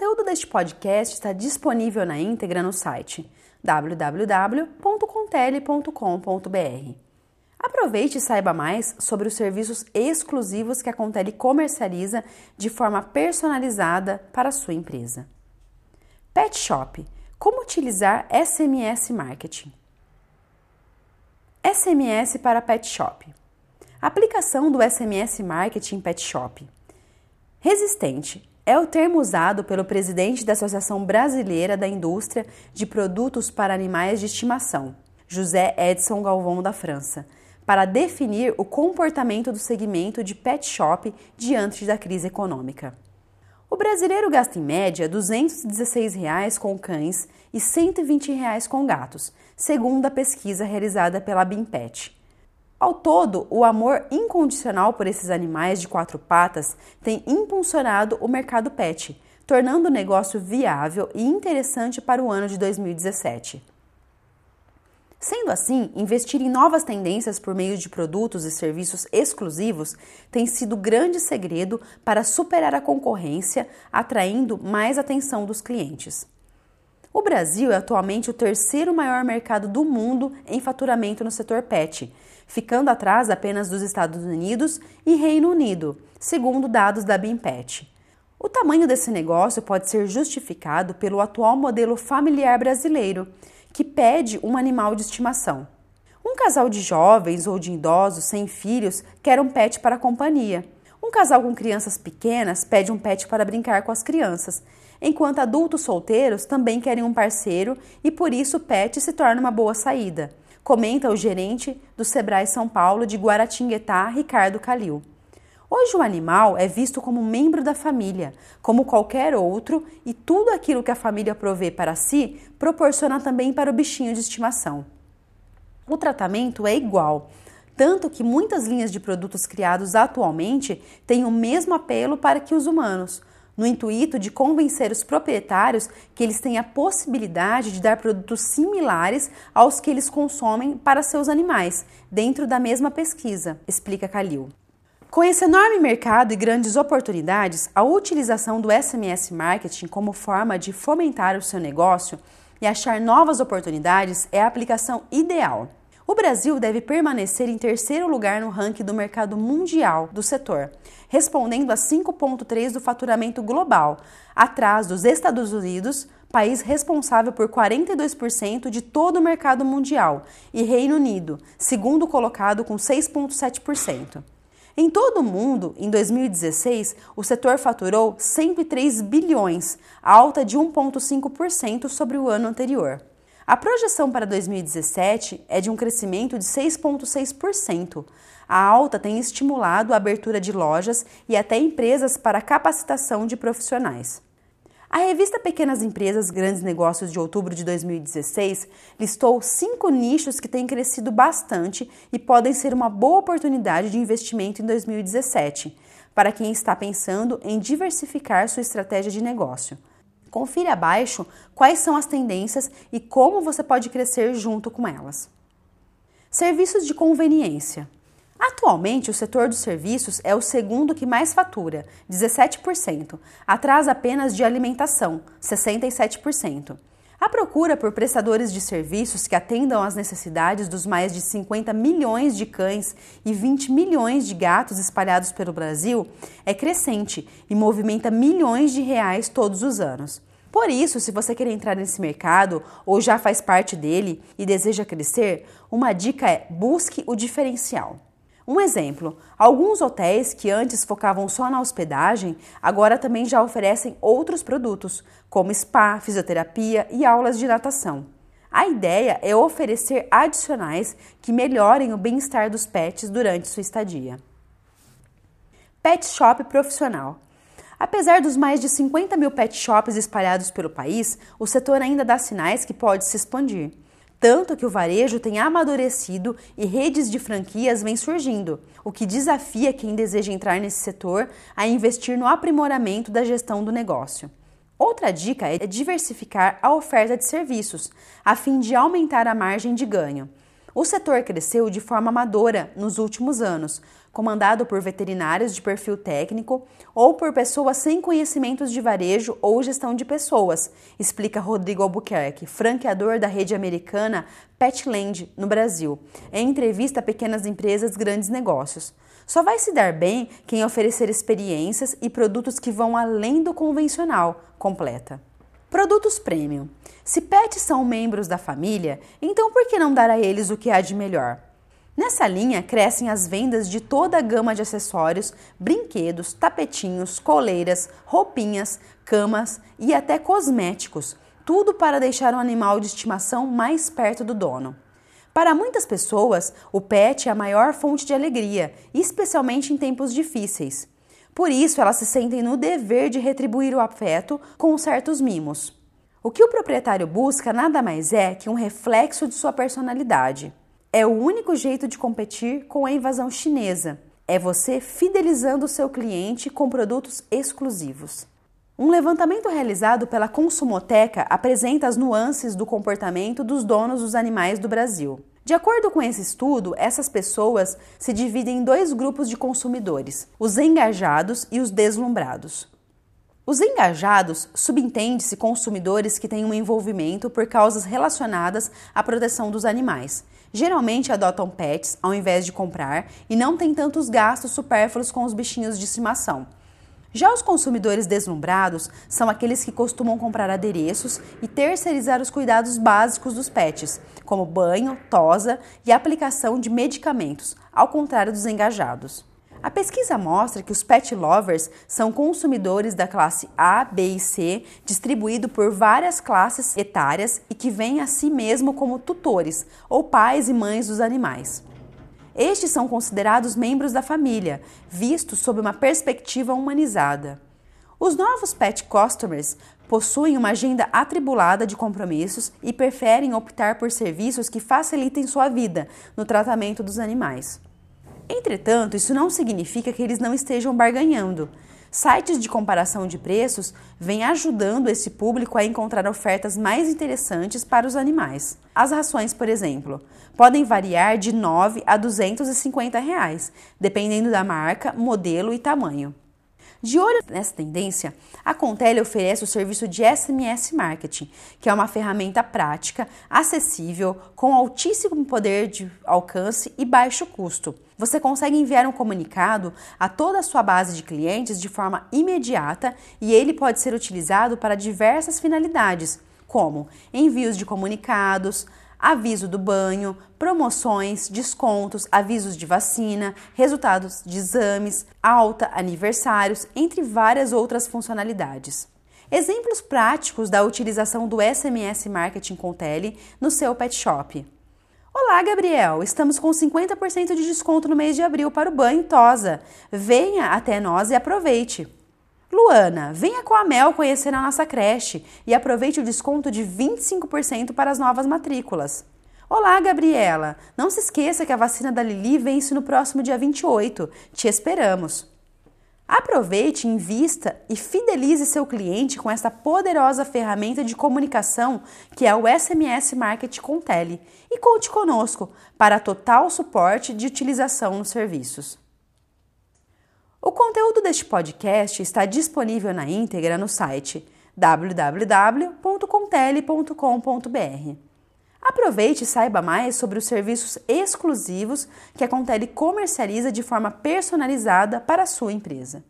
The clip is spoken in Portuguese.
conteúdo deste podcast está disponível na íntegra no site www.contele.com.br. Aproveite e saiba mais sobre os serviços exclusivos que a Contele comercializa de forma personalizada para a sua empresa. Pet Shop como utilizar SMS Marketing? SMS para Pet Shop. Aplicação do SMS Marketing Pet Shop. Resistente é o termo usado pelo presidente da Associação Brasileira da Indústria de Produtos para Animais de Estimação, José Edson Galvão da França, para definir o comportamento do segmento de pet shop diante da crise econômica. O brasileiro gasta em média 216 reais com cães e 120 reais com gatos, segundo a pesquisa realizada pela Bimpet. Ao todo, o amor incondicional por esses animais de quatro patas tem impulsionado o mercado pet, tornando o negócio viável e interessante para o ano de 2017. Sendo assim, investir em novas tendências por meio de produtos e serviços exclusivos tem sido grande segredo para superar a concorrência, atraindo mais atenção dos clientes. O Brasil é atualmente o terceiro maior mercado do mundo em faturamento no setor pet, ficando atrás apenas dos Estados Unidos e Reino Unido, segundo dados da Bimpet. O tamanho desse negócio pode ser justificado pelo atual modelo familiar brasileiro que pede um animal de estimação. Um casal de jovens ou de idosos sem filhos quer um pet para a companhia. Um casal com crianças pequenas pede um pet para brincar com as crianças, enquanto adultos solteiros também querem um parceiro e por isso o pet se torna uma boa saída, comenta o gerente do Sebrae São Paulo de Guaratinguetá, Ricardo Calil. Hoje o animal é visto como membro da família, como qualquer outro, e tudo aquilo que a família provê para si proporciona também para o bichinho de estimação. O tratamento é igual, tanto que muitas linhas de produtos criados atualmente têm o mesmo apelo para que os humanos, no intuito de convencer os proprietários que eles têm a possibilidade de dar produtos similares aos que eles consomem para seus animais, dentro da mesma pesquisa, explica Calil. Com esse enorme mercado e grandes oportunidades, a utilização do SMS Marketing como forma de fomentar o seu negócio e achar novas oportunidades é a aplicação ideal. O Brasil deve permanecer em terceiro lugar no ranking do mercado mundial do setor, respondendo a 5,3% do faturamento global, atrás dos Estados Unidos, país responsável por 42% de todo o mercado mundial, e Reino Unido, segundo colocado com 6,7%. Em todo o mundo, em 2016, o setor faturou 103 bilhões, alta de 1,5% sobre o ano anterior. A projeção para 2017 é de um crescimento de 6,6%. A alta tem estimulado a abertura de lojas e até empresas para capacitação de profissionais. A revista Pequenas Empresas Grandes Negócios de outubro de 2016 listou cinco nichos que têm crescido bastante e podem ser uma boa oportunidade de investimento em 2017 para quem está pensando em diversificar sua estratégia de negócio. Confira abaixo quais são as tendências e como você pode crescer junto com elas. Serviços de conveniência. Atualmente, o setor dos serviços é o segundo que mais fatura, 17%, atrás apenas de alimentação, 67%. A procura por prestadores de serviços que atendam às necessidades dos mais de 50 milhões de cães e 20 milhões de gatos espalhados pelo Brasil é crescente e movimenta milhões de reais todos os anos. Por isso, se você quer entrar nesse mercado ou já faz parte dele e deseja crescer, uma dica é busque o diferencial. Um exemplo: alguns hotéis que antes focavam só na hospedagem, agora também já oferecem outros produtos, como spa, fisioterapia e aulas de natação. A ideia é oferecer adicionais que melhorem o bem-estar dos pets durante sua estadia. Pet Shop Profissional. Apesar dos mais de 50 mil pet shops espalhados pelo país, o setor ainda dá sinais que pode se expandir tanto que o varejo tem amadurecido e redes de franquias vêm surgindo, o que desafia quem deseja entrar nesse setor a investir no aprimoramento da gestão do negócio. Outra dica é diversificar a oferta de serviços, a fim de aumentar a margem de ganho. O setor cresceu de forma amadora nos últimos anos, comandado por veterinários de perfil técnico ou por pessoas sem conhecimentos de varejo ou gestão de pessoas, explica Rodrigo Albuquerque, franqueador da rede americana Petland no Brasil, em entrevista a pequenas empresas grandes negócios. Só vai se dar bem quem oferecer experiências e produtos que vão além do convencional, completa. Produtos premium. Se pets são membros da família, então por que não dar a eles o que há de melhor? Nessa linha crescem as vendas de toda a gama de acessórios, brinquedos, tapetinhos, coleiras, roupinhas, camas e até cosméticos, tudo para deixar o animal de estimação mais perto do dono. Para muitas pessoas, o pet é a maior fonte de alegria, especialmente em tempos difíceis. Por isso, elas se sentem no dever de retribuir o afeto com certos mimos. O que o proprietário busca nada mais é que um reflexo de sua personalidade. É o único jeito de competir com a invasão chinesa. É você fidelizando o seu cliente com produtos exclusivos. Um levantamento realizado pela Consumoteca apresenta as nuances do comportamento dos donos dos animais do Brasil. De acordo com esse estudo, essas pessoas se dividem em dois grupos de consumidores: os engajados e os deslumbrados. Os engajados subentende-se consumidores que têm um envolvimento por causas relacionadas à proteção dos animais. Geralmente adotam pets ao invés de comprar e não têm tantos gastos supérfluos com os bichinhos de estimação. Já os consumidores deslumbrados são aqueles que costumam comprar adereços e terceirizar os cuidados básicos dos pets, como banho, tosa e aplicação de medicamentos, ao contrário dos engajados. A pesquisa mostra que os pet lovers são consumidores da classe A, B e C, distribuído por várias classes etárias e que veem a si mesmo como tutores ou pais e mães dos animais. Estes são considerados membros da família, vistos sob uma perspectiva humanizada. Os novos pet customers possuem uma agenda atribulada de compromissos e preferem optar por serviços que facilitem sua vida no tratamento dos animais. Entretanto, isso não significa que eles não estejam barganhando. Sites de comparação de preços vêm ajudando esse público a encontrar ofertas mais interessantes para os animais. As rações, por exemplo, podem variar de 9 a 250 reais, dependendo da marca, modelo e tamanho. De olho nessa tendência, a Contele oferece o serviço de SMS Marketing, que é uma ferramenta prática, acessível, com altíssimo poder de alcance e baixo custo. Você consegue enviar um comunicado a toda a sua base de clientes de forma imediata e ele pode ser utilizado para diversas finalidades, como envios de comunicados, aviso do banho, promoções, descontos, avisos de vacina, resultados de exames, alta, aniversários, entre várias outras funcionalidades. Exemplos práticos da utilização do SMS Marketing com Tele no seu pet shop. Olá, Gabriel! Estamos com 50% de desconto no mês de abril para o banho Tosa. Venha até nós e aproveite! Luana, venha com a Mel conhecer a nossa creche e aproveite o desconto de 25% para as novas matrículas. Olá, Gabriela! Não se esqueça que a vacina da Lili vence no próximo dia 28. Te esperamos! Aproveite, invista e fidelize seu cliente com essa poderosa ferramenta de comunicação que é o SMS Marketing com Tele e conte conosco para total suporte de utilização nos serviços. O conteúdo deste podcast está disponível na íntegra no site www.contele.com.br. Aproveite e saiba mais sobre os serviços exclusivos que a Contele comercializa de forma personalizada para a sua empresa.